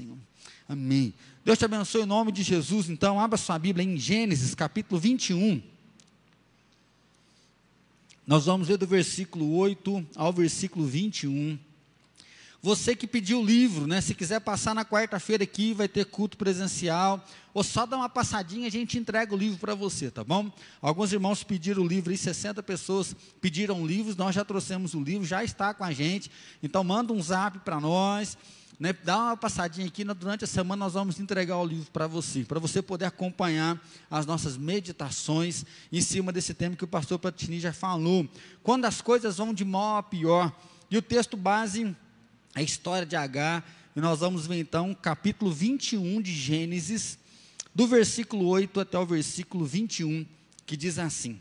Senhor. Amém. Deus te abençoe em nome de Jesus. Então, abra sua Bíblia em Gênesis, capítulo 21. Nós vamos ler do versículo 8 ao versículo 21. Você que pediu o livro, né? Se quiser passar na quarta-feira aqui, vai ter culto presencial. Ou só dá uma passadinha, a gente entrega o livro para você, tá bom? Alguns irmãos pediram o livro, e 60 pessoas pediram livros, nós já trouxemos o livro, já está com a gente. Então manda um zap para nós. Né, dá uma passadinha aqui, durante a semana nós vamos entregar o livro para você, para você poder acompanhar as nossas meditações em cima desse tema que o pastor Platini já falou. Quando as coisas vão de mal a pior. E o texto base a história de Agar, e nós vamos ver então capítulo 21 de Gênesis, do versículo 8 até o versículo 21, que diz assim: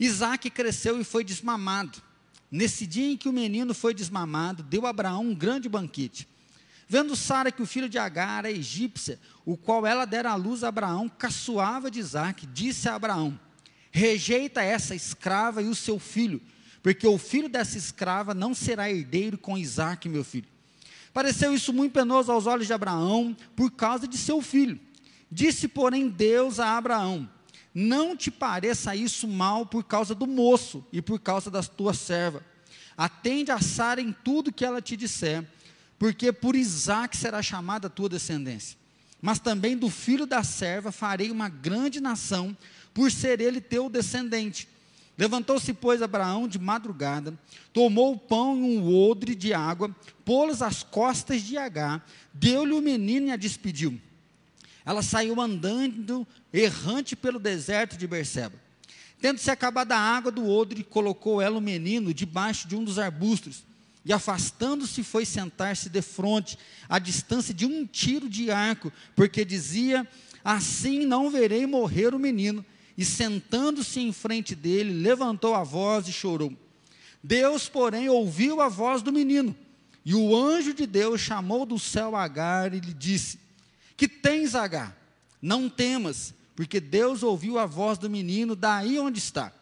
Isaac cresceu e foi desmamado. Nesse dia em que o menino foi desmamado, deu a Abraão um grande banquete. Vendo Sara que o filho de Agar era egípcia, o qual ela dera à luz a Abraão, caçoava de Isaac, disse a Abraão: Rejeita essa escrava e o seu filho, porque o filho dessa escrava não será herdeiro com Isaac, meu filho. Pareceu isso muito penoso aos olhos de Abraão, por causa de seu filho. Disse, porém, Deus a Abraão: Não te pareça isso mal por causa do moço e por causa das tuas servas. Atende a Sara em tudo que ela te disser, porque por Isaac será chamada a tua descendência. Mas também do filho da serva farei uma grande nação, por ser ele teu descendente. Levantou-se, pois, Abraão de madrugada, tomou o pão e um odre de água, pô-los às costas de Agar, deu-lhe o menino e a despediu. Ela saiu andando, errante pelo deserto de Berseba. Tendo-se acabado a água do odre, colocou ela o menino debaixo de um dos arbustos, e afastando-se foi sentar-se de frente, à distância de um tiro de arco, porque dizia: Assim não verei morrer o menino e sentando-se em frente dele, levantou a voz e chorou. Deus, porém, ouviu a voz do menino, e o anjo de Deus chamou do céu Agar e lhe disse: Que tens, Agar? Não temas, porque Deus ouviu a voz do menino daí onde está.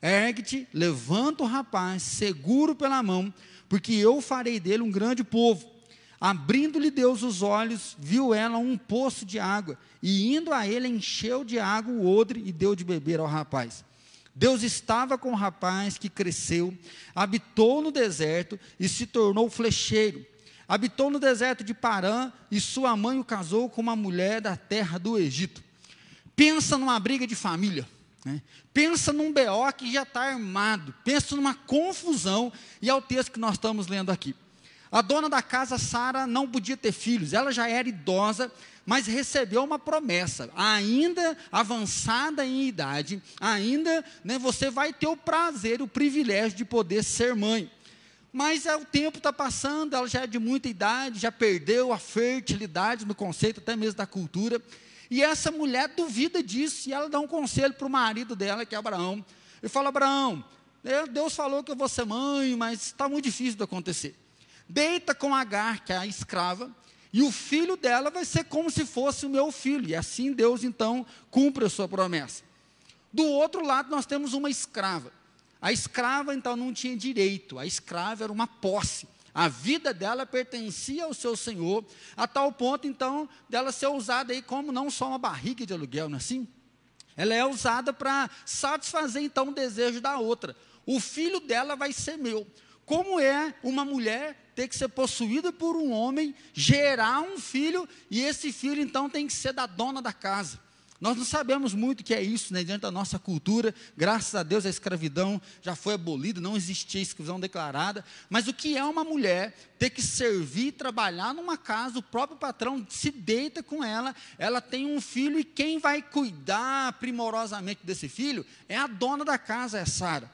Ergue-te, levanta o rapaz, seguro pela mão, porque eu farei dele um grande povo. Abrindo-lhe Deus os olhos, viu ela um poço de água, e indo a ele, encheu de água o odre e deu de beber ao rapaz. Deus estava com o rapaz que cresceu, habitou no deserto e se tornou flecheiro. Habitou no deserto de Parã e sua mãe o casou com uma mulher da terra do Egito. Pensa numa briga de família. Né? Pensa num BO que já está armado. Pensa numa confusão. E é o texto que nós estamos lendo aqui. A dona da casa, Sara, não podia ter filhos, ela já era idosa, mas recebeu uma promessa, ainda avançada em idade, ainda né, você vai ter o prazer, o privilégio de poder ser mãe. Mas é, o tempo está passando, ela já é de muita idade, já perdeu a fertilidade no conceito até mesmo da cultura. E essa mulher duvida disso, e ela dá um conselho para o marido dela, que é Abraão. Ele fala: Abraão, Deus falou que eu vou ser mãe, mas está muito difícil de acontecer deita com Agar, que é a escrava, e o filho dela vai ser como se fosse o meu filho. E assim Deus então cumpre a sua promessa. Do outro lado, nós temos uma escrava. A escrava então não tinha direito, a escrava era uma posse. A vida dela pertencia ao seu senhor, a tal ponto então dela ser usada aí como não só uma barriga de aluguel, não é assim? Ela é usada para satisfazer então o desejo da outra. O filho dela vai ser meu. Como é uma mulher ter que ser possuída por um homem, gerar um filho, e esse filho então tem que ser da dona da casa. Nós não sabemos muito o que é isso, né, diante da nossa cultura. Graças a Deus a escravidão já foi abolida, não existia escravidão declarada. Mas o que é uma mulher ter que servir, trabalhar numa casa, o próprio patrão se deita com ela, ela tem um filho e quem vai cuidar primorosamente desse filho é a dona da casa, é Sara.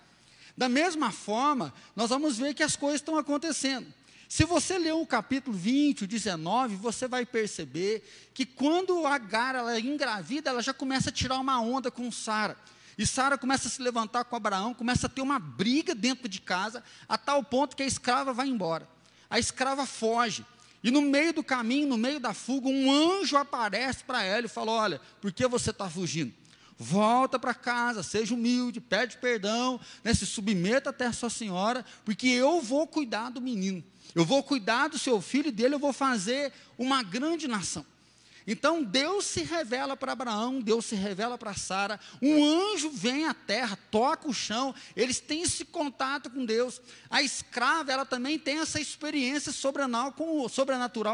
Da mesma forma, nós vamos ver que as coisas estão acontecendo. Se você ler o capítulo 20, o 19, você vai perceber que quando Agar ela é engravida, ela já começa a tirar uma onda com Sara. E Sara começa a se levantar com Abraão, começa a ter uma briga dentro de casa, a tal ponto que a escrava vai embora. A escrava foge. E no meio do caminho, no meio da fuga, um anjo aparece para ela e fala: Olha, por que você está fugindo? volta para casa, seja humilde, pede perdão, né, se submeta até a sua senhora, porque eu vou cuidar do menino. Eu vou cuidar do seu filho e dele eu vou fazer uma grande nação. Então Deus se revela para Abraão, Deus se revela para Sara, um anjo vem à terra, toca o chão, eles têm esse contato com Deus. A escrava, ela também tem essa experiência sobrenatural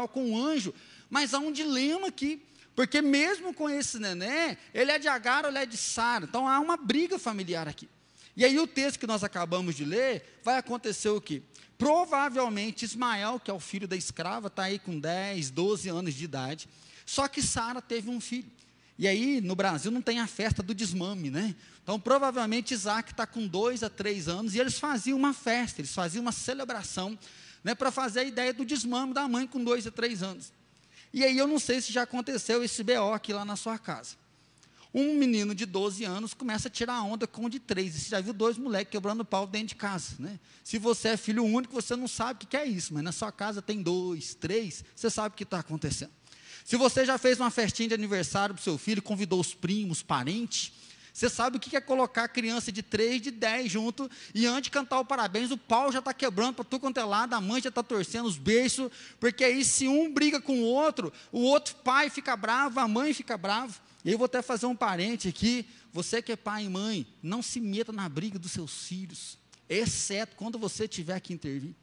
com, o anjo, mas há um dilema aqui, porque mesmo com esse neném, ele é de Agar ou ele é de Sara, então há uma briga familiar aqui. E aí o texto que nós acabamos de ler, vai acontecer o quê? Provavelmente Ismael, que é o filho da escrava, está aí com 10, 12 anos de idade, só que Sara teve um filho. E aí, no Brasil, não tem a festa do desmame, né? Então, provavelmente, Isaac está com dois a três anos e eles faziam uma festa, eles faziam uma celebração, né, para fazer a ideia do desmame da mãe com dois a três anos. E aí, eu não sei se já aconteceu esse BO aqui lá na sua casa. Um menino de 12 anos começa a tirar onda com um de três. E você já viu dois moleques quebrando pau dentro de casa, né? Se você é filho único, você não sabe o que é isso, mas na sua casa tem dois, três, você sabe o que está acontecendo. Se você já fez uma festinha de aniversário para o seu filho, convidou os primos, parentes, você sabe o que é colocar a criança de 3, de 10 junto, e antes de cantar o parabéns, o pau já está quebrando para tu quanto é lado, a mãe já está torcendo os beijos, porque aí se um briga com o outro, o outro pai fica bravo, a mãe fica bravo. E eu vou até fazer um parente aqui, você que é pai e mãe, não se meta na briga dos seus filhos, exceto quando você tiver que intervir.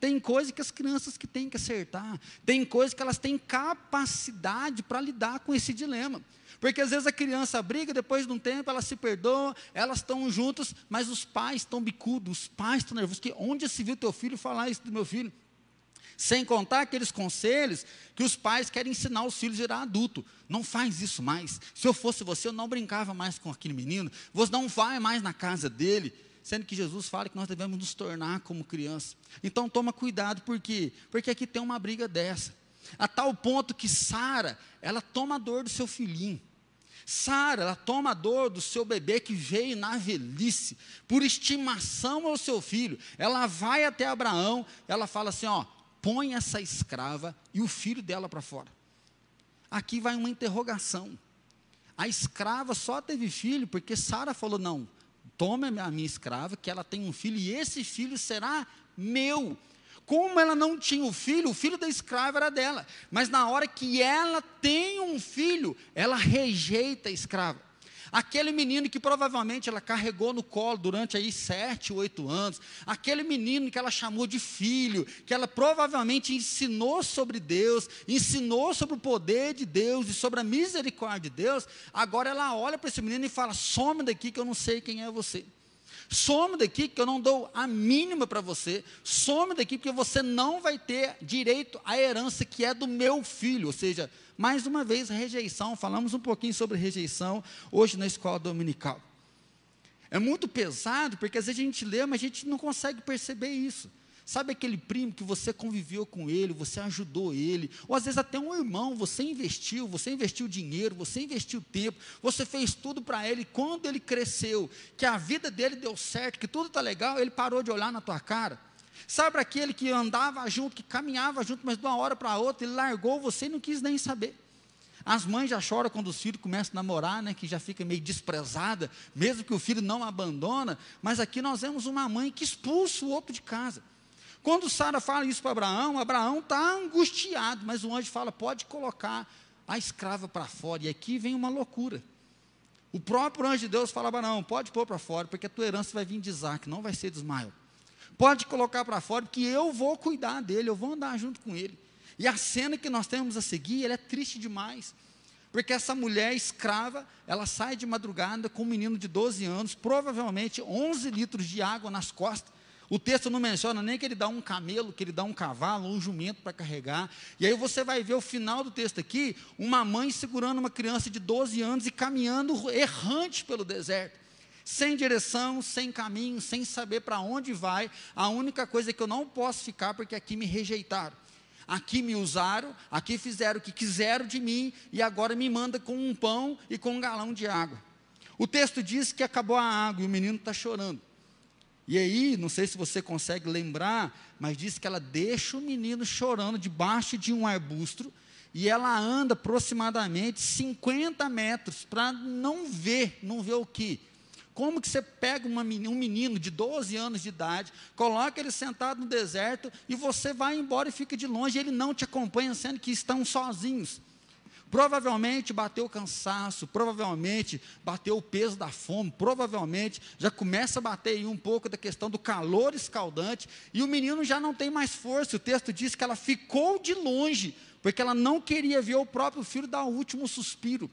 Tem coisa que as crianças que têm que acertar, tem coisa que elas têm capacidade para lidar com esse dilema. Porque às vezes a criança briga, depois de um tempo ela se perdoa, elas estão juntas, mas os pais estão bicudos, os pais estão nervosos. Que onde se viu teu filho falar isso do meu filho? Sem contar aqueles conselhos que os pais querem ensinar os filhos a virar adulto. Não faz isso mais. Se eu fosse você, eu não brincava mais com aquele menino. Você não vai mais na casa dele sendo que Jesus fala que nós devemos nos tornar como criança. Então toma cuidado, por quê? Porque aqui tem uma briga dessa. A tal ponto que Sara, ela toma a dor do seu filhinho. Sara, ela toma a dor do seu bebê que veio na velhice, por estimação ao seu filho. Ela vai até Abraão, ela fala assim: ó, põe essa escrava e o filho dela para fora. Aqui vai uma interrogação. A escrava só teve filho porque Sara falou: não, tome a minha escrava, que ela tem um filho, e esse filho será meu. Como ela não tinha o filho, o filho da escrava era dela. Mas na hora que ela tem um filho, ela rejeita a escrava. Aquele menino que provavelmente ela carregou no colo durante aí sete, oito anos, aquele menino que ela chamou de filho, que ela provavelmente ensinou sobre Deus, ensinou sobre o poder de Deus e sobre a misericórdia de Deus, agora ela olha para esse menino e fala: some daqui que eu não sei quem é você. Some daqui que eu não dou a mínima para você. Some daqui porque você não vai ter direito à herança que é do meu filho. Ou seja, mais uma vez, rejeição. Falamos um pouquinho sobre rejeição hoje na escola dominical. É muito pesado porque às vezes a gente lê, mas a gente não consegue perceber isso. Sabe aquele primo que você conviveu com ele, você ajudou ele, ou às vezes até um irmão, você investiu, você investiu dinheiro, você investiu tempo, você fez tudo para ele. Quando ele cresceu, que a vida dele deu certo, que tudo está legal, ele parou de olhar na tua cara. Sabe aquele que andava junto, que caminhava junto, mas de uma hora para outra ele largou você e não quis nem saber. As mães já choram quando os filhos começam a namorar, né, que já fica meio desprezada, mesmo que o filho não abandona, mas aqui nós vemos uma mãe que expulsa o outro de casa. Quando Sara fala isso para Abraão, Abraão está angustiado, mas o anjo fala: pode colocar a escrava para fora. E aqui vem uma loucura. O próprio anjo de Deus fala: Abraão, pode pôr para fora, porque a tua herança vai vir de Isaac, não vai ser de Ismael. Pode colocar para fora, porque eu vou cuidar dele, eu vou andar junto com ele. E a cena que nós temos a seguir, ela é triste demais. Porque essa mulher escrava, ela sai de madrugada com um menino de 12 anos, provavelmente 11 litros de água nas costas, o texto não menciona nem que ele dá um camelo, que ele dá um cavalo, um jumento para carregar. E aí você vai ver o final do texto aqui, uma mãe segurando uma criança de 12 anos e caminhando errante pelo deserto. Sem direção, sem caminho, sem saber para onde vai. A única coisa é que eu não posso ficar porque aqui me rejeitaram. Aqui me usaram, aqui fizeram o que quiseram de mim e agora me manda com um pão e com um galão de água. O texto diz que acabou a água e o menino está chorando. E aí, não sei se você consegue lembrar, mas diz que ela deixa o menino chorando debaixo de um arbusto e ela anda aproximadamente 50 metros para não ver, não ver o que? Como que você pega uma, um menino de 12 anos de idade, coloca ele sentado no deserto e você vai embora e fica de longe, e ele não te acompanha, sendo que estão sozinhos. Provavelmente bateu o cansaço, provavelmente bateu o peso da fome, provavelmente já começa a bater aí um pouco da questão do calor escaldante, e o menino já não tem mais força. O texto diz que ela ficou de longe, porque ela não queria ver o próprio filho dar o último suspiro.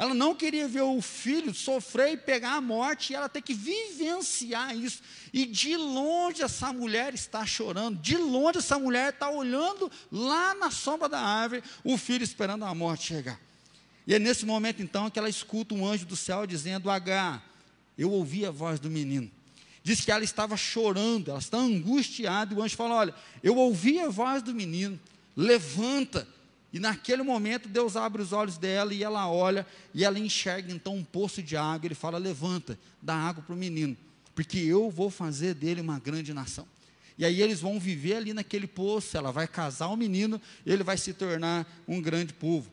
Ela não queria ver o filho sofrer e pegar a morte, e ela ter que vivenciar isso. E de longe essa mulher está chorando, de longe essa mulher está olhando lá na sombra da árvore, o filho esperando a morte chegar. E é nesse momento então que ela escuta um anjo do céu dizendo: H, eu ouvi a voz do menino. Diz que ela estava chorando, ela está angustiada, e o anjo fala: Olha, eu ouvi a voz do menino, levanta, e naquele momento Deus abre os olhos dela e ela olha e ela enxerga então um poço de água. Ele fala: Levanta, dá água para o menino, porque eu vou fazer dele uma grande nação. E aí eles vão viver ali naquele poço. Ela vai casar o menino, ele vai se tornar um grande povo.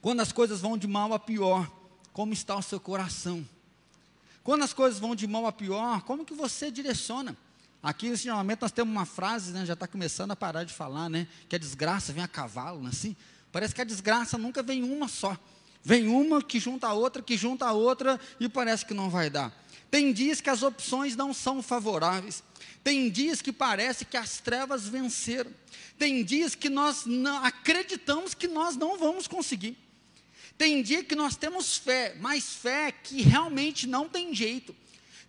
Quando as coisas vão de mal a pior, como está o seu coração? Quando as coisas vão de mal a pior, como que você direciona? Aqui, nesse normalmente, nós temos uma frase, né, já está começando a parar de falar, né? Que a desgraça vem a cavalo, né, assim. Parece que a desgraça nunca vem uma só. Vem uma que junta a outra, que junta a outra, e parece que não vai dar. Tem dias que as opções não são favoráveis. Tem dias que parece que as trevas venceram. Tem dias que nós acreditamos que nós não vamos conseguir. Tem dia que nós temos fé, mas fé que realmente não tem jeito.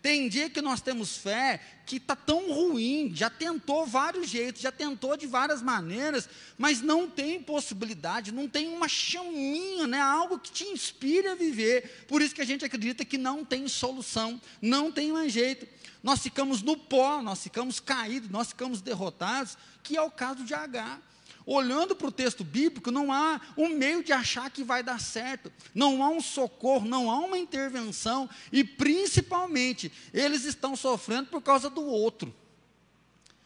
Tem dia que nós temos fé que está tão ruim, já tentou vários jeitos, já tentou de várias maneiras, mas não tem possibilidade, não tem uma chaminha, né, algo que te inspire a viver. Por isso que a gente acredita que não tem solução, não tem mais jeito. Nós ficamos no pó, nós ficamos caídos, nós ficamos derrotados, que é o caso de Agar olhando para o texto bíblico, não há um meio de achar que vai dar certo, não há um socorro, não há uma intervenção, e principalmente, eles estão sofrendo por causa do outro.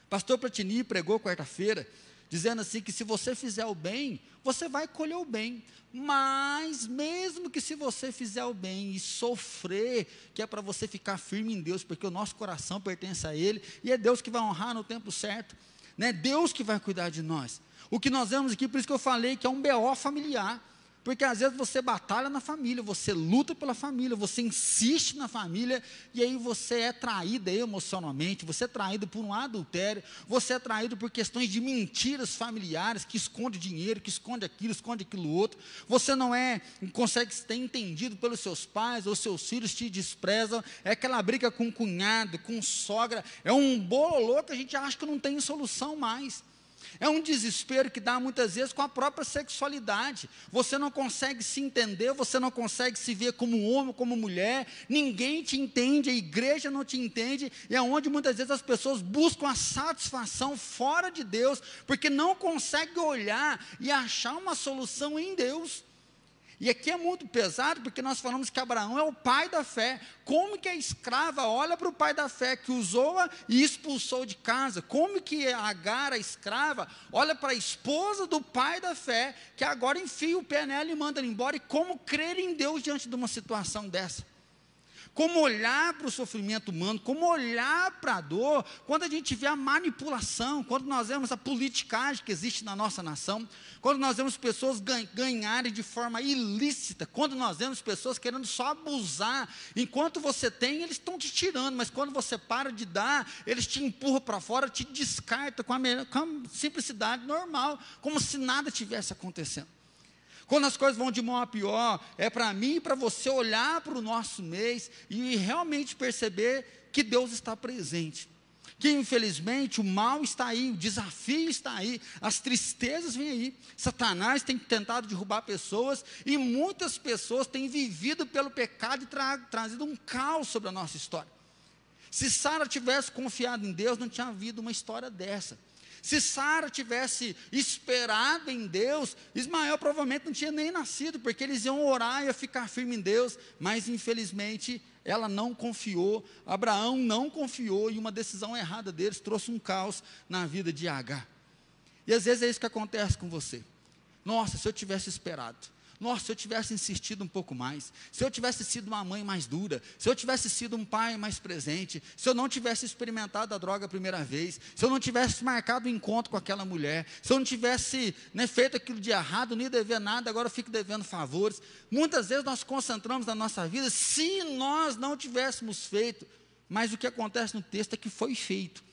Pastor Platini pregou quarta-feira, dizendo assim: que se você fizer o bem, você vai colher o bem, mas mesmo que se você fizer o bem e sofrer, que é para você ficar firme em Deus, porque o nosso coração pertence a Ele, e é Deus que vai honrar no tempo certo, né? Deus que vai cuidar de nós. O que nós vemos aqui, por isso que eu falei que é um BO familiar. Porque às vezes você batalha na família, você luta pela família, você insiste na família, e aí você é traído emocionalmente, você é traído por um adultério, você é traído por questões de mentiras familiares, que esconde dinheiro, que esconde aquilo, esconde aquilo outro. Você não é, consegue ser entendido pelos seus pais, ou seus filhos te desprezam, é aquela briga com cunhado, com sogra, é um bololô que a gente acha que não tem solução mais. É um desespero que dá muitas vezes com a própria sexualidade. Você não consegue se entender, você não consegue se ver como homem, como mulher, ninguém te entende, a igreja não te entende, e é onde muitas vezes as pessoas buscam a satisfação fora de Deus, porque não conseguem olhar e achar uma solução em Deus. E aqui é muito pesado, porque nós falamos que Abraão é o pai da fé. Como que a escrava olha para o pai da fé que usou-a e expulsou de casa? Como que Agar, a escrava, olha para a esposa do pai da fé, que agora enfia o pé nela e manda ela embora? E como crer em Deus diante de uma situação dessa? Como olhar para o sofrimento humano, como olhar para a dor, quando a gente vê a manipulação, quando nós vemos a politicagem que existe na nossa nação, quando nós vemos pessoas ganharem de forma ilícita, quando nós vemos pessoas querendo só abusar, enquanto você tem, eles estão te tirando, mas quando você para de dar, eles te empurram para fora, te descartam com a, com a simplicidade normal, como se nada tivesse acontecendo. Quando as coisas vão de mal a pior, é para mim e para você olhar para o nosso mês e realmente perceber que Deus está presente. Que infelizmente o mal está aí, o desafio está aí, as tristezas vêm aí. Satanás tem tentado derrubar pessoas e muitas pessoas têm vivido pelo pecado e tra trazido um caos sobre a nossa história. Se Sara tivesse confiado em Deus, não tinha havido uma história dessa. Se Sara tivesse esperado em Deus, Ismael provavelmente não tinha nem nascido, porque eles iam orar e ia ficar firme em Deus, mas infelizmente ela não confiou, Abraão não confiou, e uma decisão errada deles trouxe um caos na vida de Agar. E às vezes é isso que acontece com você. Nossa, se eu tivesse esperado. Nossa, se eu tivesse insistido um pouco mais, se eu tivesse sido uma mãe mais dura, se eu tivesse sido um pai mais presente, se eu não tivesse experimentado a droga a primeira vez, se eu não tivesse marcado o um encontro com aquela mulher, se eu não tivesse né, feito aquilo de errado, ia dever nada, agora eu fico devendo favores. Muitas vezes nós concentramos na nossa vida, se nós não tivéssemos feito, mas o que acontece no texto é que foi feito.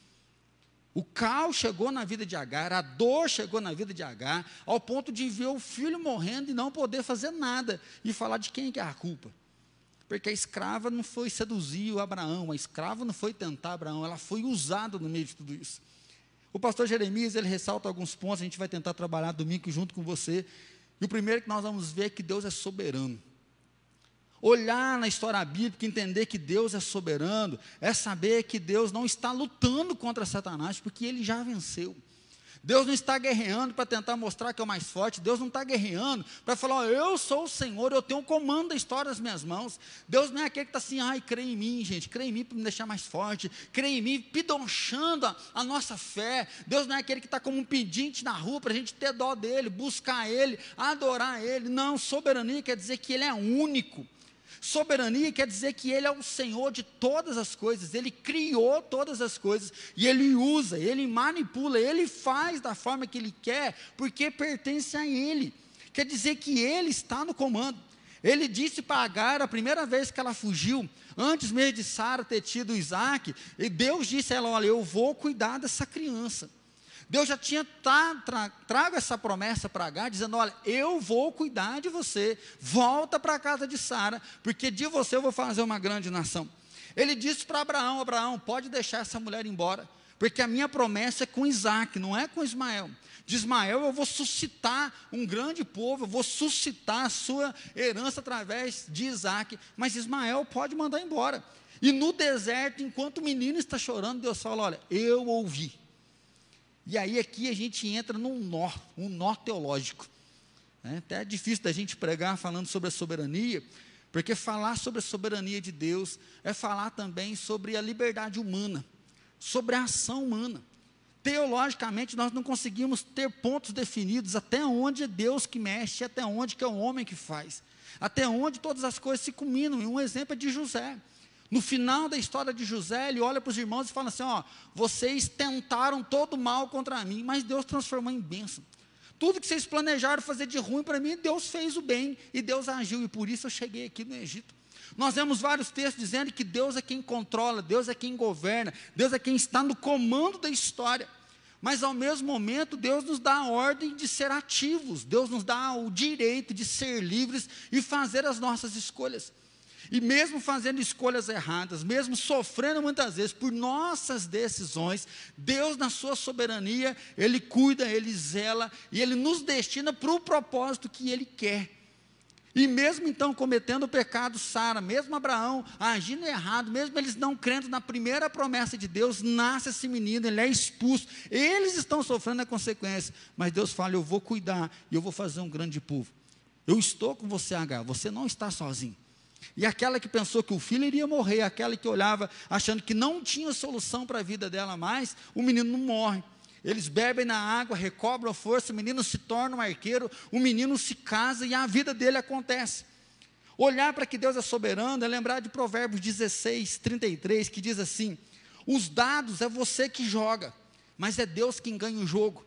O caos chegou na vida de Agar, a dor chegou na vida de Agar, ao ponto de ver o filho morrendo e não poder fazer nada, e falar de quem é a culpa. Porque a escrava não foi seduzir o Abraão, a escrava não foi tentar Abraão, ela foi usada no meio de tudo isso. O pastor Jeremias, ele ressalta alguns pontos, a gente vai tentar trabalhar domingo junto com você. E o primeiro que nós vamos ver é que Deus é soberano. Olhar na história bíblica, entender que Deus é soberano, é saber que Deus não está lutando contra Satanás, porque ele já venceu. Deus não está guerreando para tentar mostrar que é o mais forte. Deus não está guerreando para falar, eu sou o Senhor, eu tenho o comando da história nas minhas mãos. Deus não é aquele que está assim, ai, crê em mim, gente, crê em mim para me deixar mais forte, crê em mim, pidonchando a, a nossa fé. Deus não é aquele que está como um pedinte na rua para a gente ter dó dele, buscar ele, adorar ele. Não, soberania quer dizer que ele é único. Soberania quer dizer que Ele é o Senhor de todas as coisas, Ele criou todas as coisas, e Ele usa, Ele manipula, Ele faz da forma que Ele quer, porque pertence a Ele. Quer dizer que Ele está no comando. Ele disse para Agar, a primeira vez que ela fugiu, antes mesmo de Sara ter tido Isaac, e Deus disse a ela: Olha, eu vou cuidar dessa criança. Deus já tinha tra, tra, trago essa promessa para Agar, dizendo: Olha, eu vou cuidar de você, volta para a casa de Sara, porque de você eu vou fazer uma grande nação. Ele disse para Abraão: Abraão, pode deixar essa mulher embora, porque a minha promessa é com Isaac, não é com Ismael. De Ismael eu vou suscitar um grande povo, eu vou suscitar a sua herança através de Isaac, mas Ismael pode mandar embora. E no deserto, enquanto o menino está chorando, Deus fala: Olha, eu ouvi. E aí aqui a gente entra num nó, um nó teológico. É até é difícil da gente pregar falando sobre a soberania, porque falar sobre a soberania de Deus é falar também sobre a liberdade humana, sobre a ação humana. Teologicamente, nós não conseguimos ter pontos definidos até onde é Deus que mexe, até onde que é o homem que faz, até onde todas as coisas se culminam. E um exemplo é de José. No final da história de José, ele olha para os irmãos e fala assim: Ó, vocês tentaram todo mal contra mim, mas Deus transformou em bênção. Tudo que vocês planejaram fazer de ruim para mim, Deus fez o bem e Deus agiu, e por isso eu cheguei aqui no Egito. Nós vemos vários textos dizendo que Deus é quem controla, Deus é quem governa, Deus é quem está no comando da história. Mas ao mesmo momento, Deus nos dá a ordem de ser ativos, Deus nos dá o direito de ser livres e fazer as nossas escolhas. E mesmo fazendo escolhas erradas, mesmo sofrendo muitas vezes por nossas decisões, Deus, na sua soberania, Ele cuida, Ele zela e Ele nos destina para o propósito que Ele quer. E mesmo então cometendo o pecado, Sara, mesmo Abraão agindo errado, mesmo eles não crendo na primeira promessa de Deus, nasce esse menino, ele é expulso, eles estão sofrendo a consequência, mas Deus fala: Eu vou cuidar e eu vou fazer um grande povo. Eu estou com você, H, você não está sozinho. E aquela que pensou que o filho iria morrer, aquela que olhava achando que não tinha solução para a vida dela mais, o menino não morre. Eles bebem na água, recobram a força, o menino se torna um arqueiro, o menino se casa e a vida dele acontece. Olhar para que Deus é soberano é lembrar de Provérbios 16, 33, que diz assim: Os dados é você que joga, mas é Deus quem ganha o jogo.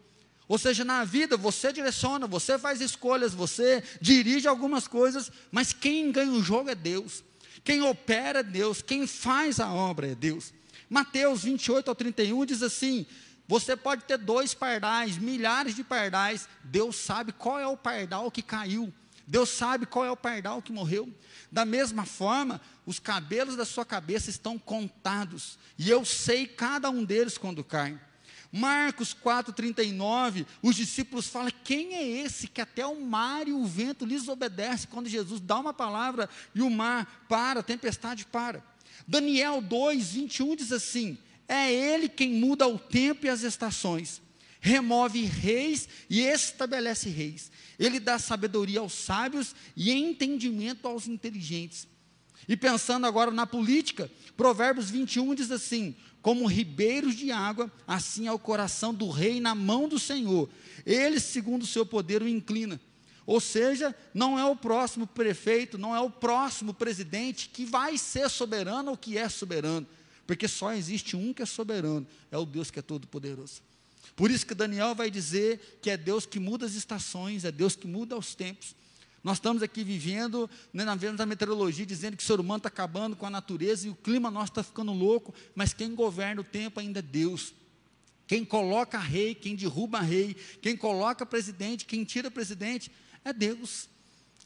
Ou seja, na vida você direciona, você faz escolhas, você dirige algumas coisas, mas quem ganha o jogo é Deus. Quem opera é Deus, quem faz a obra é Deus. Mateus 28 ao 31 diz assim: Você pode ter dois pardais, milhares de pardais, Deus sabe qual é o pardal que caiu, Deus sabe qual é o pardal que morreu. Da mesma forma, os cabelos da sua cabeça estão contados, e eu sei cada um deles quando cai. Marcos 4,39, os discípulos falam: quem é esse que até o mar e o vento lhes obedece quando Jesus dá uma palavra e o mar para, a tempestade para. Daniel 2, 21 diz assim: é ele quem muda o tempo e as estações, remove reis e estabelece reis. Ele dá sabedoria aos sábios e entendimento aos inteligentes. E pensando agora na política, Provérbios 21 diz assim: como ribeiros de água, assim é o coração do rei na mão do Senhor. Ele, segundo o seu poder, o inclina. Ou seja, não é o próximo prefeito, não é o próximo presidente que vai ser soberano ou que é soberano, porque só existe um que é soberano, é o Deus que é todo-poderoso. Por isso que Daniel vai dizer que é Deus que muda as estações, é Deus que muda os tempos. Nós estamos aqui vivendo, né, na da meteorologia, dizendo que o ser humano está acabando com a natureza e o clima nosso está ficando louco, mas quem governa o tempo ainda é Deus. Quem coloca rei, quem derruba rei, quem coloca presidente, quem tira presidente, é Deus.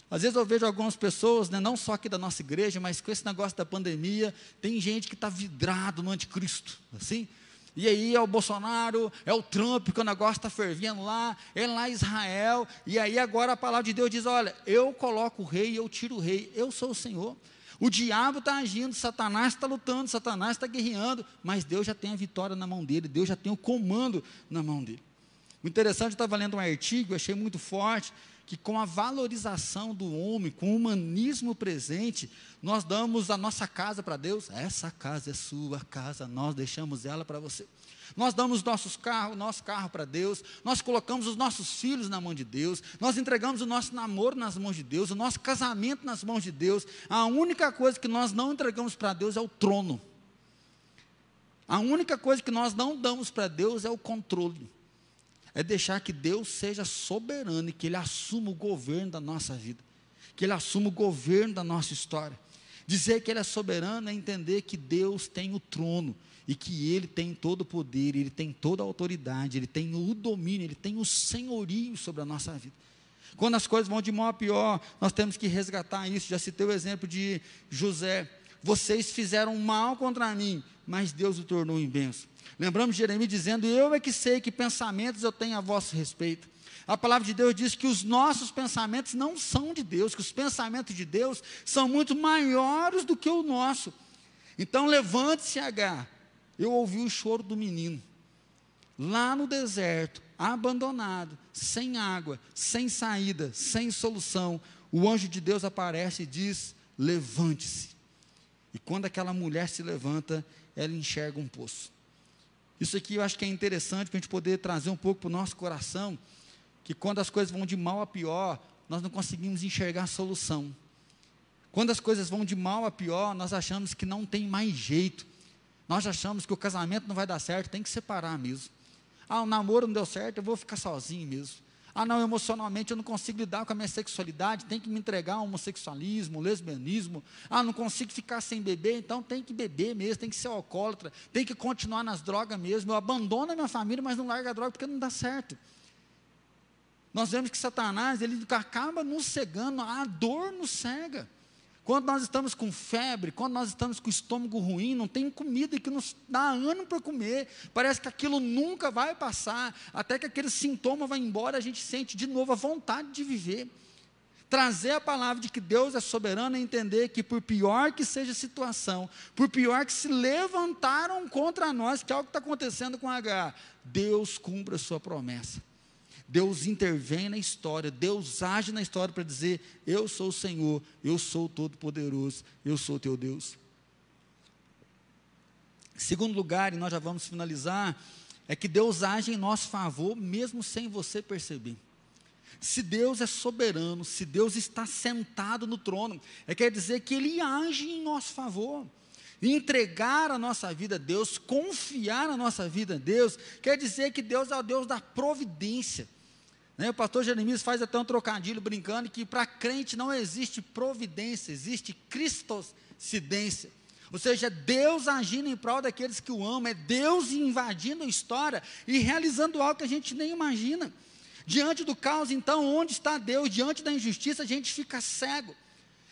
Às vezes eu vejo algumas pessoas, né, não só aqui da nossa igreja, mas com esse negócio da pandemia, tem gente que está vidrado no anticristo, assim, e aí é o Bolsonaro, é o Trump, que o negócio está fervendo lá, é lá Israel. E aí agora a palavra de Deus diz: olha, eu coloco o rei, eu tiro o rei, eu sou o Senhor. O diabo está agindo, Satanás está lutando, Satanás está guerreando, mas Deus já tem a vitória na mão dele, Deus já tem o comando na mão dele. O interessante, eu estava lendo um artigo, achei muito forte, que com a valorização do homem, com o humanismo presente, nós damos a nossa casa para Deus. Essa casa é sua casa, nós deixamos ela para você. Nós damos nossos carros, nosso carro para Deus, nós colocamos os nossos filhos na mão de Deus, nós entregamos o nosso namoro nas mãos de Deus, o nosso casamento nas mãos de Deus. A única coisa que nós não entregamos para Deus é o trono. A única coisa que nós não damos para Deus é o controle é deixar que Deus seja soberano e que Ele assuma o governo da nossa vida, que Ele assuma o governo da nossa história. Dizer que Ele é soberano é entender que Deus tem o trono e que Ele tem todo o poder, Ele tem toda a autoridade, Ele tem o domínio, Ele tem o senhorio sobre a nossa vida. Quando as coisas vão de mal a pior, nós temos que resgatar isso. Já citei o exemplo de José. Vocês fizeram mal contra mim, mas Deus o tornou bênção. Lembramos Jeremias dizendo: Eu é que sei que pensamentos eu tenho a vosso respeito. A palavra de Deus diz que os nossos pensamentos não são de Deus, que os pensamentos de Deus são muito maiores do que o nosso. Então levante-se, H. Eu ouvi o choro do menino, lá no deserto, abandonado, sem água, sem saída, sem solução. O anjo de Deus aparece e diz: Levante-se. E quando aquela mulher se levanta, ela enxerga um poço. Isso aqui eu acho que é interessante para a gente poder trazer um pouco para o nosso coração, que quando as coisas vão de mal a pior, nós não conseguimos enxergar a solução. Quando as coisas vão de mal a pior, nós achamos que não tem mais jeito. Nós achamos que o casamento não vai dar certo, tem que separar mesmo. Ah, o namoro não deu certo, eu vou ficar sozinho mesmo. Ah, não, emocionalmente eu não consigo lidar com a minha sexualidade, tem que me entregar ao homossexualismo, lesbianismo. Ah, não consigo ficar sem beber, então tem que beber mesmo, tem que ser alcoólatra, tem que continuar nas drogas mesmo. Eu abandono a minha família, mas não largo a droga porque não dá certo. Nós vemos que Satanás, ele acaba nos cegando, a dor nos cega. Quando nós estamos com febre, quando nós estamos com estômago ruim, não tem comida que nos dá ânimo para comer, parece que aquilo nunca vai passar, até que aquele sintoma vai embora, a gente sente de novo a vontade de viver. Trazer a palavra de que Deus é soberano e entender que, por pior que seja a situação, por pior que se levantaram contra nós, que é o que está acontecendo com H, Deus cumpre a sua promessa. Deus intervém na história, Deus age na história para dizer: Eu sou o Senhor, eu sou Todo-Poderoso, eu sou o teu Deus. Segundo lugar, e nós já vamos finalizar, é que Deus age em nosso favor, mesmo sem você perceber. Se Deus é soberano, se Deus está sentado no trono, é quer dizer que Ele age em nosso favor. Entregar a nossa vida a Deus, confiar a nossa vida a Deus, quer dizer que Deus é o Deus da providência. Né? O pastor Jeremias faz até um trocadilho brincando que para crente não existe providência, existe cristocidência. Ou seja, Deus agindo em prol daqueles que o amam, é Deus invadindo a história e realizando algo que a gente nem imagina. Diante do caos, então, onde está Deus? Diante da injustiça, a gente fica cego.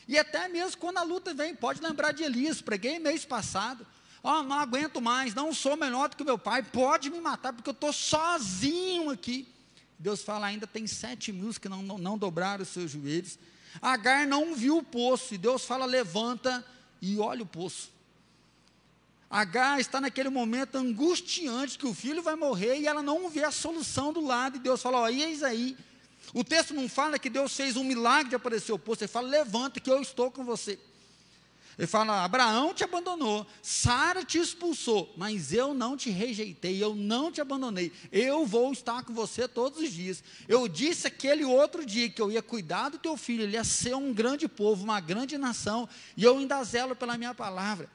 E até mesmo quando a luta vem, pode lembrar de Elias, preguei mês passado. Oh, não aguento mais, não sou melhor do que meu pai, pode me matar, porque eu estou sozinho aqui. Deus fala: ainda tem sete mil que não, não, não dobraram os seus joelhos. Agar não viu o poço, e Deus fala: levanta e olha o poço. Agar está naquele momento angustiante que o filho vai morrer e ela não vê a solução do lado, e Deus fala: ó, eis aí. O texto não fala que Deus fez um milagre de aparecer o poço, ele fala: levanta que eu estou com você. Ele fala: Abraão te abandonou, Sara te expulsou, mas eu não te rejeitei, eu não te abandonei. Eu vou estar com você todos os dias. Eu disse aquele outro dia que eu ia cuidar do teu filho, ele ia ser um grande povo, uma grande nação, e eu ainda zelo pela minha palavra.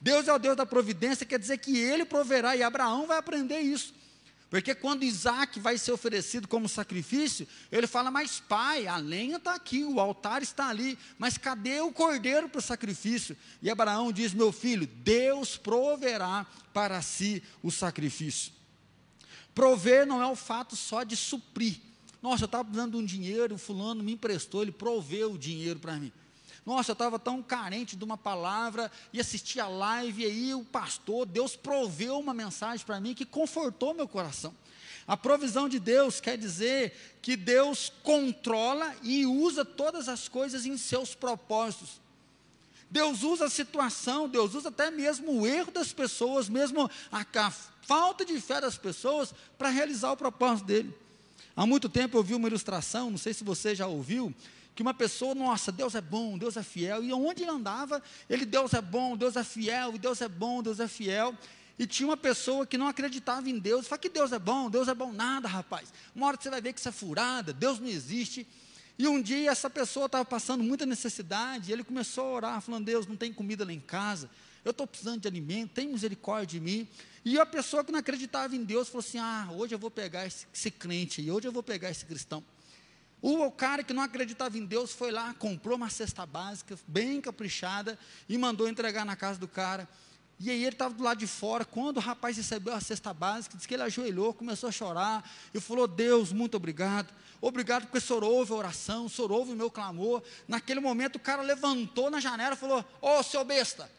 Deus é o Deus da providência, quer dizer que ele proverá, e Abraão vai aprender isso. Porque quando Isaac vai ser oferecido como sacrifício, ele fala: Mas pai, a lenha está aqui, o altar está ali, mas cadê o cordeiro para o sacrifício? E Abraão diz: Meu filho, Deus proverá para si o sacrifício. Prover não é o fato só de suprir. Nossa, eu estava precisando de um dinheiro, o fulano me emprestou, ele proveu o dinheiro para mim. Nossa, eu estava tão carente de uma palavra e assisti a live, e aí o pastor, Deus proveu uma mensagem para mim que confortou meu coração. A provisão de Deus quer dizer que Deus controla e usa todas as coisas em seus propósitos. Deus usa a situação, Deus usa até mesmo o erro das pessoas, mesmo a, a falta de fé das pessoas, para realizar o propósito dele. Há muito tempo eu vi uma ilustração, não sei se você já ouviu, que uma pessoa, nossa, Deus é bom, Deus é fiel, e onde ele andava, ele, Deus é bom, Deus é fiel, e Deus é bom, Deus é fiel. E tinha uma pessoa que não acreditava em Deus, fala que Deus é bom, Deus é bom, nada, rapaz. Uma hora você vai ver que isso é furada, Deus não existe. E um dia essa pessoa estava passando muita necessidade, e ele começou a orar, falando: Deus, não tem comida lá em casa, eu estou precisando de alimento, tem misericórdia de mim. E a pessoa que não acreditava em Deus falou assim: Ah, hoje eu vou pegar esse, esse crente, hoje eu vou pegar esse cristão. O cara que não acreditava em Deus foi lá, comprou uma cesta básica, bem caprichada, e mandou entregar na casa do cara. E aí ele estava do lado de fora, quando o rapaz recebeu a cesta básica, disse que ele ajoelhou, começou a chorar, e falou, Deus, muito obrigado, obrigado porque o Senhor ouve a oração, o Senhor ouve o meu clamor. Naquele momento o cara levantou na janela e falou, ô oh, seu besta,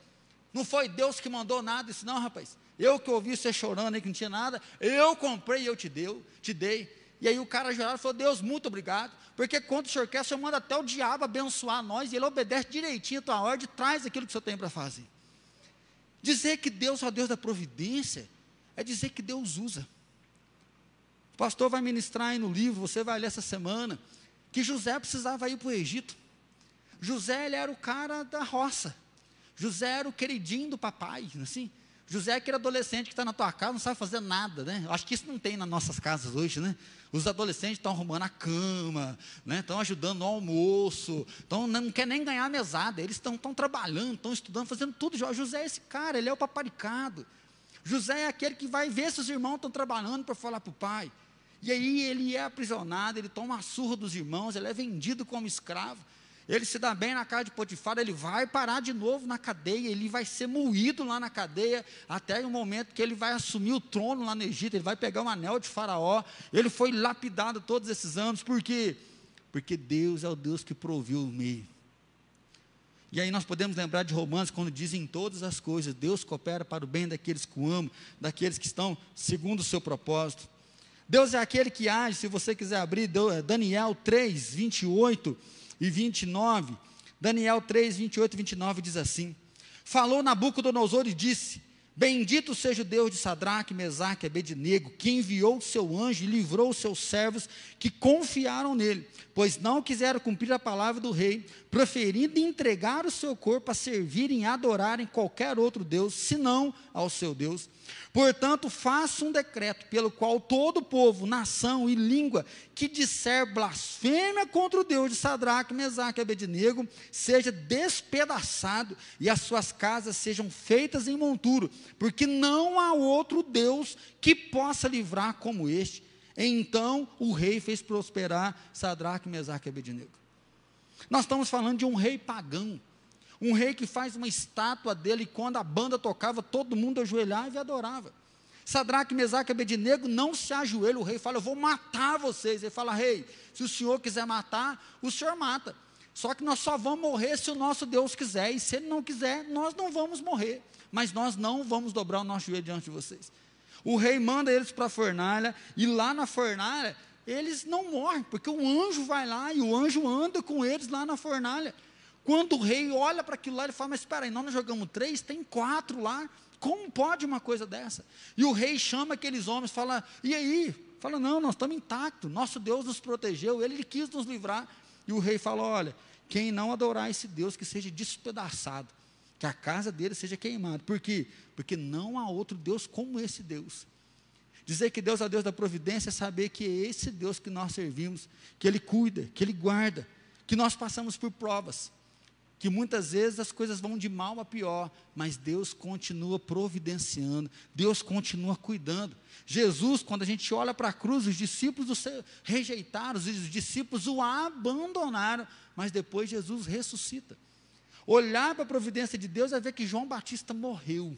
não foi Deus que mandou nada, disse, não rapaz, eu que ouvi você chorando aí que não tinha nada, eu comprei e eu te deu, te dei. E aí o cara ajoelhado falou: Deus, muito obrigado, porque quando o senhor quer, o senhor manda até o diabo abençoar nós, e ele obedece direitinho a tua ordem, traz aquilo que o senhor tem para fazer. Dizer que Deus é o Deus da providência, é dizer que Deus usa. O pastor vai ministrar aí no livro, você vai ler essa semana, que José precisava ir para o Egito. José, ele era o cara da roça. José era o queridinho do papai, assim. José é aquele adolescente que está na tua casa, não sabe fazer nada, né? Acho que isso não tem nas nossas casas hoje, né? Os adolescentes estão arrumando a cama, né? estão ajudando no almoço, estão, não quer nem ganhar a mesada, eles estão, estão trabalhando, estão estudando, fazendo tudo. José é esse cara, ele é o paparicado. José é aquele que vai ver se os irmãos estão trabalhando para falar para o pai. E aí ele é aprisionado, ele toma a surra dos irmãos, ele é vendido como escravo ele se dá bem na casa de Potifar, ele vai parar de novo na cadeia, ele vai ser moído lá na cadeia, até o momento que ele vai assumir o trono lá no Egito, ele vai pegar o anel de Faraó, ele foi lapidado todos esses anos, por quê? Porque Deus é o Deus que proviu o meio. E aí nós podemos lembrar de Romanos, quando dizem todas as coisas, Deus coopera para o bem daqueles que o amam, daqueles que estão segundo o seu propósito. Deus é aquele que age, se você quiser abrir, Daniel 3, 28 e 29, Daniel 3, 28 e 29 diz assim: Falou Nabucodonosor e disse: Bendito seja o Deus de Sadraque, Mesaque e Abednego, que enviou o seu anjo e livrou os seus servos que confiaram nele, pois não quiseram cumprir a palavra do rei, preferindo entregar o seu corpo a servirem e adorarem qualquer outro Deus, senão ao seu Deus. Portanto, faça um decreto pelo qual todo povo, nação e língua que disser blasfêmia contra o Deus de Sadraque, Mesaque e Abednego seja despedaçado e as suas casas sejam feitas em monturo, porque não há outro Deus que possa livrar como este. Então o rei fez prosperar Sadraque, Mesaque e Abednego. Nós estamos falando de um rei pagão, um rei que faz uma estátua dele, e quando a banda tocava, todo mundo ajoelhava e adorava. Sadraque, Mesaque e Abednego não se ajoelha, o rei fala, eu vou matar vocês. Ele fala, rei, se o senhor quiser matar, o senhor mata. Só que nós só vamos morrer se o nosso Deus quiser, e se ele não quiser, nós não vamos morrer. Mas nós não vamos dobrar o nosso joelho diante de vocês. O rei manda eles para a fornalha, e lá na fornalha, eles não morrem, porque o anjo vai lá e o anjo anda com eles lá na fornalha. Quando o rei olha para aquilo lá, ele fala: Mas espera aí, nós não jogamos três, tem quatro lá. Como pode uma coisa dessa? E o rei chama aqueles homens, fala: E aí? Fala: Não, nós estamos intactos. Nosso Deus nos protegeu, ele, ele quis nos livrar. E o rei fala: Olha, quem não adorar esse Deus, que seja despedaçado. Que a casa dele seja queimada. Por quê? Porque não há outro Deus como esse Deus. Dizer que Deus é o Deus da providência é saber que é esse Deus que nós servimos, que Ele cuida, que Ele guarda, que nós passamos por provas, que muitas vezes as coisas vão de mal a pior, mas Deus continua providenciando, Deus continua cuidando. Jesus, quando a gente olha para a cruz, os discípulos o rejeitaram, os discípulos o abandonaram, mas depois Jesus ressuscita. Olhar para a providência de Deus é ver que João Batista morreu.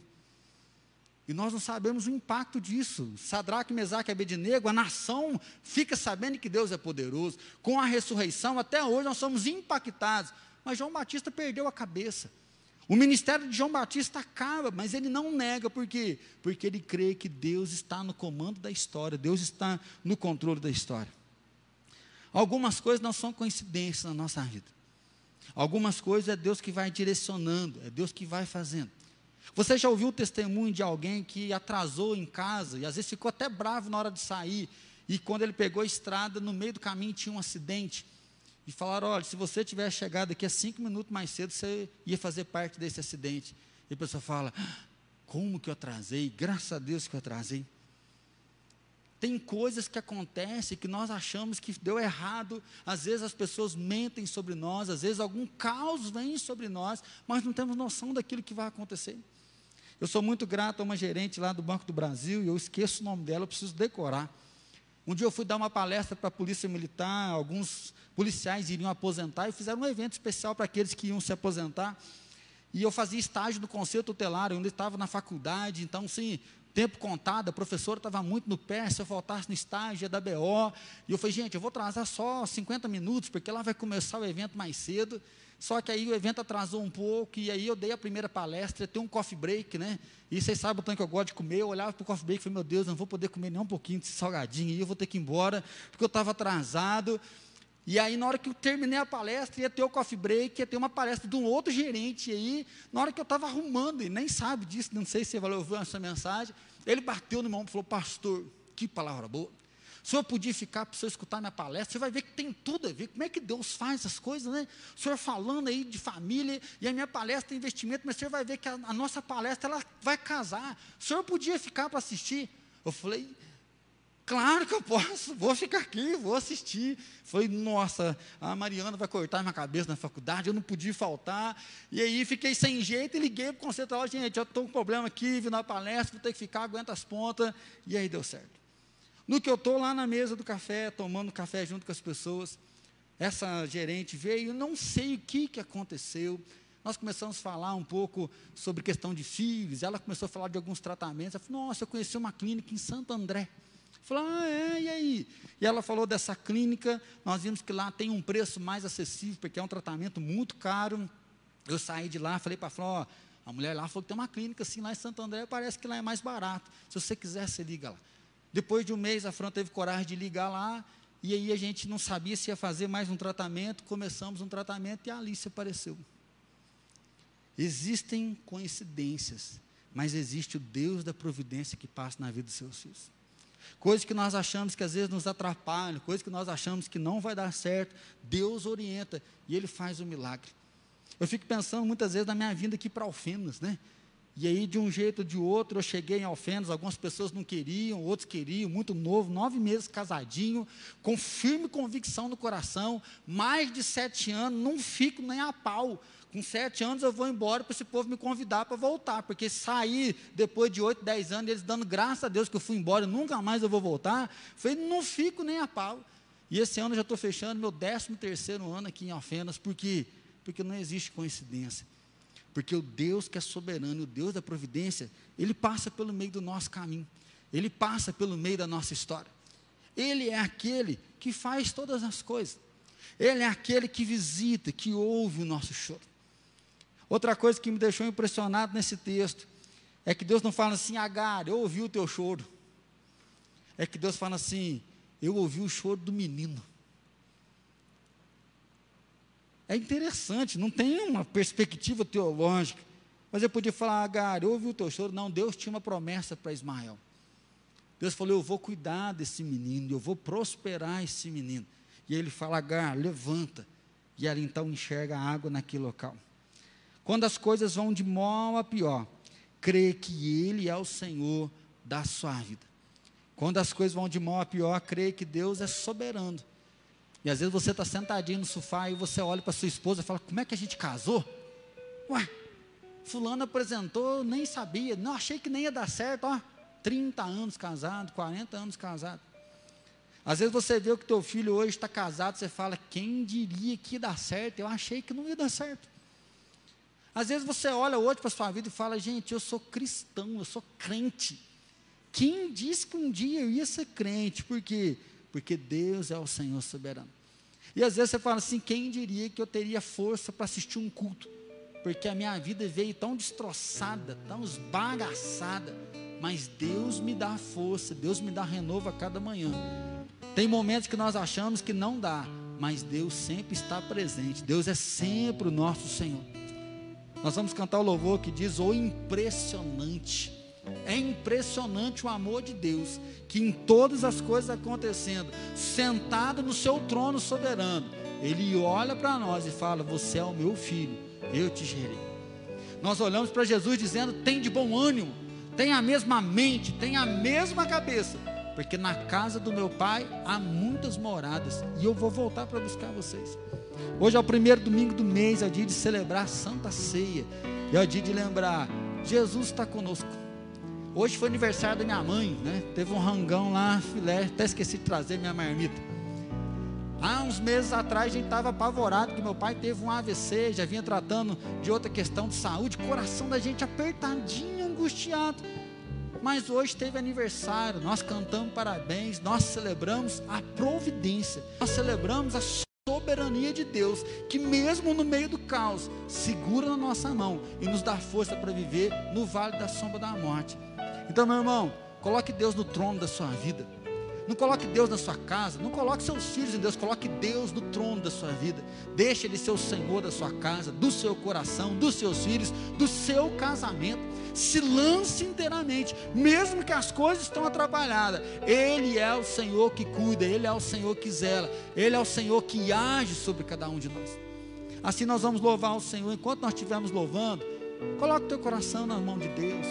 E nós não sabemos o impacto disso. Sadraque, Mesaque e Abednego, a nação fica sabendo que Deus é poderoso. Com a ressurreição, até hoje nós somos impactados. Mas João Batista perdeu a cabeça. O ministério de João Batista acaba, mas ele não nega, por quê? Porque ele crê que Deus está no comando da história, Deus está no controle da história. Algumas coisas não são coincidências na nossa vida. Algumas coisas é Deus que vai direcionando, é Deus que vai fazendo. Você já ouviu o testemunho de alguém que atrasou em casa e às vezes ficou até bravo na hora de sair, e quando ele pegou a estrada, no meio do caminho tinha um acidente. E falaram: olha, se você tivesse chegado aqui a cinco minutos mais cedo, você ia fazer parte desse acidente. E a pessoa fala: como que eu atrasei? Graças a Deus que eu atrasei. Tem coisas que acontecem que nós achamos que deu errado. Às vezes as pessoas mentem sobre nós, às vezes algum caos vem sobre nós, mas não temos noção daquilo que vai acontecer. Eu sou muito grato a uma gerente lá do Banco do Brasil e eu esqueço o nome dela, eu preciso decorar. Um dia eu fui dar uma palestra para a Polícia Militar, alguns policiais iriam aposentar e fizeram um evento especial para aqueles que iam se aposentar. E eu fazia estágio no Conselho Tutelar, eu ainda estava na faculdade, então, sim, tempo contado, a professora estava muito no pé, se eu faltasse no estágio, da BO, e eu falei, gente, eu vou atrasar só 50 minutos, porque lá vai começar o evento mais cedo, só que aí o evento atrasou um pouco, e aí eu dei a primeira palestra, tem um coffee break, né, e vocês sabem o tanto que eu gosto de comer, eu olhava para o coffee break e falei, meu Deus, eu não vou poder comer nem um pouquinho desse salgadinho, e eu vou ter que ir embora, porque eu estava atrasado, e aí, na hora que eu terminei a palestra, ia ter o coffee break, ia ter uma palestra de um outro gerente aí. Na hora que eu estava arrumando, e nem sabe disso, não sei se você vai ouvir essa mensagem, ele bateu no meu ombro e falou: Pastor, que palavra boa. O senhor podia ficar para senhor escutar minha palestra, você vai ver que tem tudo a ver. Como é que Deus faz essas coisas, né? O senhor falando aí de família, e a minha palestra tem investimento, mas o senhor vai ver que a, a nossa palestra ela vai casar. O senhor podia ficar para assistir? Eu falei, Claro que eu posso, vou ficar aqui, vou assistir. Falei, nossa, a Mariana vai cortar minha cabeça na faculdade, eu não podia faltar. E aí fiquei sem jeito e liguei para o conceito, gente, eu estou com problema aqui, vim na palestra, vou ter que ficar, aguenta as pontas. E aí deu certo. No que eu estou lá na mesa do café, tomando café junto com as pessoas, essa gerente veio, não sei o que, que aconteceu. Nós começamos a falar um pouco sobre questão de filhos, ela começou a falar de alguns tratamentos. Ela falou, nossa, eu conheci uma clínica em Santo André. Falou, ah, é, e aí? E ela falou dessa clínica, nós vimos que lá tem um preço mais acessível, porque é um tratamento muito caro. Eu saí de lá, falei para a Flor, a mulher lá falou que tem uma clínica assim lá em Santo André, parece que lá é mais barato. Se você quiser, você liga lá. Depois de um mês, a Fran teve coragem de ligar lá, e aí a gente não sabia se ia fazer mais um tratamento, começamos um tratamento e a Alice apareceu. Existem coincidências, mas existe o Deus da providência que passa na vida dos seus filhos coisas que nós achamos que às vezes nos atrapalham, coisas que nós achamos que não vai dar certo, Deus orienta e Ele faz o milagre. Eu fico pensando muitas vezes na minha vinda aqui para Alfenas, né? E aí, de um jeito ou de outro, eu cheguei em Alfenas, algumas pessoas não queriam, outros queriam, muito novo, nove meses casadinho, com firme convicção no coração, mais de sete anos, não fico nem a pau, com sete anos eu vou embora para esse povo me convidar para voltar, porque sair depois de oito, dez anos, eles dando graças a Deus que eu fui embora, nunca mais eu vou voltar. Falei, não fico nem a pau. E esse ano eu já estou fechando meu décimo terceiro ano aqui em Alfenas, por quê? Porque não existe coincidência. Porque o Deus que é soberano, o Deus da providência, ele passa pelo meio do nosso caminho, ele passa pelo meio da nossa história. Ele é aquele que faz todas as coisas. Ele é aquele que visita, que ouve o nosso choro. Outra coisa que me deixou impressionado nesse texto é que Deus não fala assim, Agar, eu ouvi o teu choro. É que Deus fala assim, eu ouvi o choro do menino. É interessante, não tem uma perspectiva teológica. Mas eu podia falar, Agar, eu ouvi o teu choro. Não, Deus tinha uma promessa para Ismael. Deus falou, eu vou cuidar desse menino, eu vou prosperar esse menino. E ele fala, Agar, levanta. E ela então enxerga a água naquele local. Quando as coisas vão de mal a pior, crê que Ele é o Senhor da sua vida. Quando as coisas vão de mal a pior, crê que Deus é soberano. E às vezes você está sentadinho no sofá e você olha para sua esposa e fala: Como é que a gente casou? Ué, Fulano apresentou, nem sabia, não achei que nem ia dar certo, ó. 30 anos casado, 40 anos casado. Às vezes você vê que teu filho hoje está casado, você fala, quem diria que ia dar certo? Eu achei que não ia dar certo. Às vezes você olha hoje para sua vida e fala, gente, eu sou cristão, eu sou crente. Quem disse que um dia eu ia ser crente? Por quê? Porque Deus é o Senhor soberano. E às vezes você fala assim, quem diria que eu teria força para assistir um culto? Porque a minha vida veio tão destroçada, tão esbagaçada, mas Deus me dá força, Deus me dá renovo a cada manhã. Tem momentos que nós achamos que não dá, mas Deus sempre está presente. Deus é sempre o nosso Senhor. Nós vamos cantar o louvor que diz: O impressionante. Impressionante o amor de Deus, que em todas as coisas acontecendo, sentado no seu trono soberano, Ele olha para nós e fala: Você é o meu filho, eu te gerei. Nós olhamos para Jesus dizendo: Tem de bom ânimo, tem a mesma mente, tem a mesma cabeça porque na casa do meu pai há muitas moradas e eu vou voltar para buscar vocês. Hoje é o primeiro domingo do mês, é o dia de celebrar Santa Ceia, é o dia de lembrar: Jesus está conosco. Hoje foi aniversário da minha mãe, né? Teve um rangão lá, filé, até esqueci de trazer minha marmita. Há uns meses atrás a gente estava apavorado que meu pai teve um AVC, já vinha tratando de outra questão de saúde, coração da gente apertadinho, angustiado. Mas hoje teve aniversário, nós cantamos parabéns, nós celebramos a providência, nós celebramos a soberania de Deus, que mesmo no meio do caos, segura na nossa mão e nos dá força para viver no vale da sombra da morte. Então, meu irmão, coloque Deus no trono da sua vida. Não coloque Deus na sua casa, não coloque seus filhos em Deus, coloque Deus no trono da sua vida. Deixe Ele ser o Senhor da sua casa, do seu coração, dos seus filhos, do seu casamento se lance inteiramente, mesmo que as coisas estão atrapalhadas. Ele é o Senhor que cuida, Ele é o Senhor que zela, Ele é o Senhor que age sobre cada um de nós. Assim nós vamos louvar o Senhor. Enquanto nós estivermos louvando, coloque o teu coração na mão de Deus.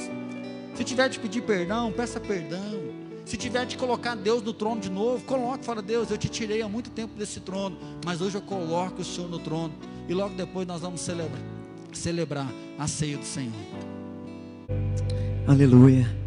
Se tiver de pedir perdão, peça perdão. Se tiver de colocar Deus no trono de novo, coloque, fala, Deus, eu te tirei há muito tempo desse trono, mas hoje eu coloco o Senhor no trono. E logo depois nós vamos celebrar, celebrar a ceia do Senhor. Aleluia.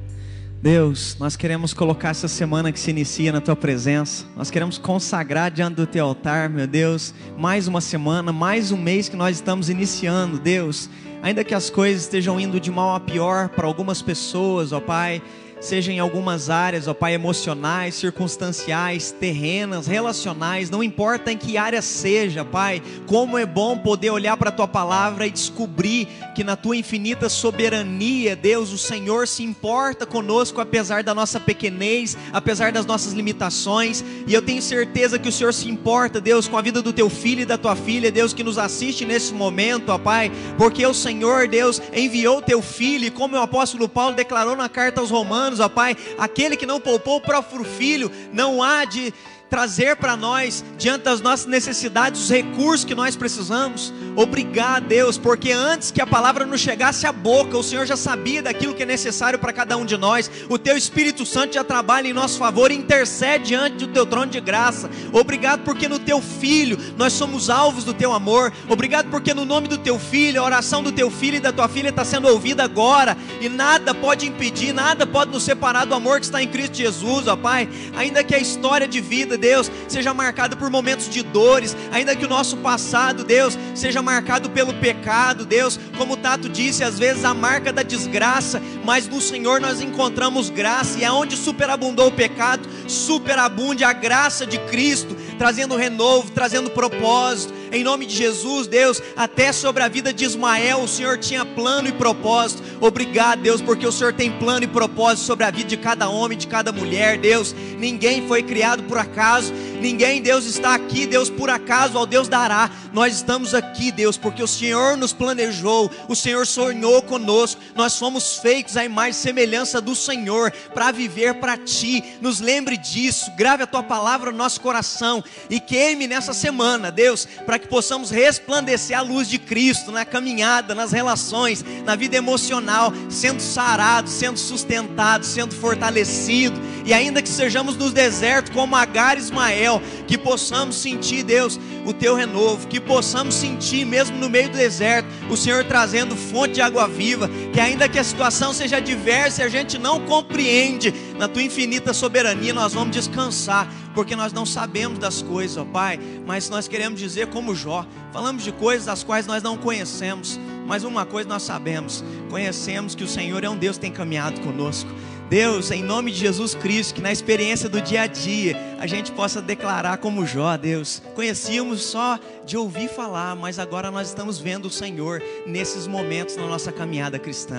Deus, nós queremos colocar essa semana que se inicia na tua presença. Nós queremos consagrar diante do teu altar, meu Deus, mais uma semana, mais um mês que nós estamos iniciando, Deus. Ainda que as coisas estejam indo de mal a pior para algumas pessoas, ó Pai, seja em algumas áreas, ó Pai, emocionais, circunstanciais, terrenas, relacionais, não importa em que área seja, Pai, como é bom poder olhar para a Tua palavra e descobrir que na Tua infinita soberania, Deus, o Senhor se importa conosco apesar da nossa pequenez, apesar das nossas limitações, e eu tenho certeza que o Senhor se importa, Deus, com a vida do Teu filho e da Tua filha, Deus, que nos assiste nesse momento, ó Pai, porque o Senhor, Deus, enviou o Teu filho, e como o apóstolo Paulo declarou na carta aos Romanos, anos, ó Pai, aquele que não poupou o próprio filho, não há de trazer para nós, diante das nossas necessidades, os recursos que nós precisamos. Obrigado, Deus, porque antes que a palavra nos chegasse à boca, o Senhor já sabia daquilo que é necessário para cada um de nós. O Teu Espírito Santo já trabalha em nosso favor e intercede diante do Teu trono de graça. Obrigado porque no Teu Filho nós somos alvos do Teu amor. Obrigado porque no nome do Teu Filho, a oração do Teu Filho e da Tua filha está sendo ouvida agora e nada pode impedir, nada pode nos separar do amor que está em Cristo Jesus, ó Pai. Ainda que a história de vida Deus, seja marcado por momentos de dores, ainda que o nosso passado, Deus, seja marcado pelo pecado, Deus, como o Tato disse, às vezes a marca da desgraça, mas no Senhor nós encontramos graça, e aonde superabundou o pecado, superabunde a graça de Cristo, trazendo renovo, trazendo propósito, em nome de Jesus, Deus, até sobre a vida de Ismael, o Senhor tinha plano e propósito. Obrigado, Deus, porque o Senhor tem plano e propósito sobre a vida de cada homem, de cada mulher, Deus. Ninguém foi criado por acaso Ninguém, Deus, está aqui, Deus, por acaso, ao Deus dará. Nós estamos aqui, Deus, porque o Senhor nos planejou, o Senhor sonhou conosco. Nós somos feitos à imagem e semelhança do Senhor para viver para ti. Nos lembre disso, grave a tua palavra no nosso coração e queime nessa semana, Deus, para que possamos resplandecer a luz de Cristo na caminhada, nas relações, na vida emocional, sendo sarados, sendo sustentados, sendo fortalecidos, e ainda que sejamos nos desertos como Agar e Ismael, que possamos sentir, Deus, o teu renovo, que possamos sentir, mesmo no meio do deserto, o Senhor trazendo fonte de água viva, que ainda que a situação seja diversa e a gente não compreende, na tua infinita soberania nós vamos descansar, porque nós não sabemos das coisas, ó Pai, mas nós queremos dizer como Jó, falamos de coisas das quais nós não conhecemos, mas uma coisa nós sabemos: conhecemos que o Senhor é um Deus que tem caminhado conosco. Deus, em nome de Jesus Cristo, que na experiência do dia a dia a gente possa declarar como Jó, Deus. Conhecíamos só de ouvir falar, mas agora nós estamos vendo o Senhor nesses momentos na nossa caminhada cristã.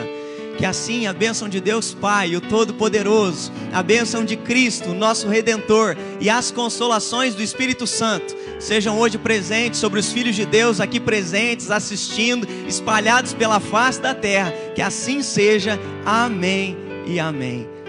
Que assim a bênção de Deus Pai, o Todo-Poderoso, a bênção de Cristo, nosso Redentor, e as consolações do Espírito Santo sejam hoje presentes sobre os filhos de Deus aqui presentes, assistindo, espalhados pela face da terra. Que assim seja. Amém e amém.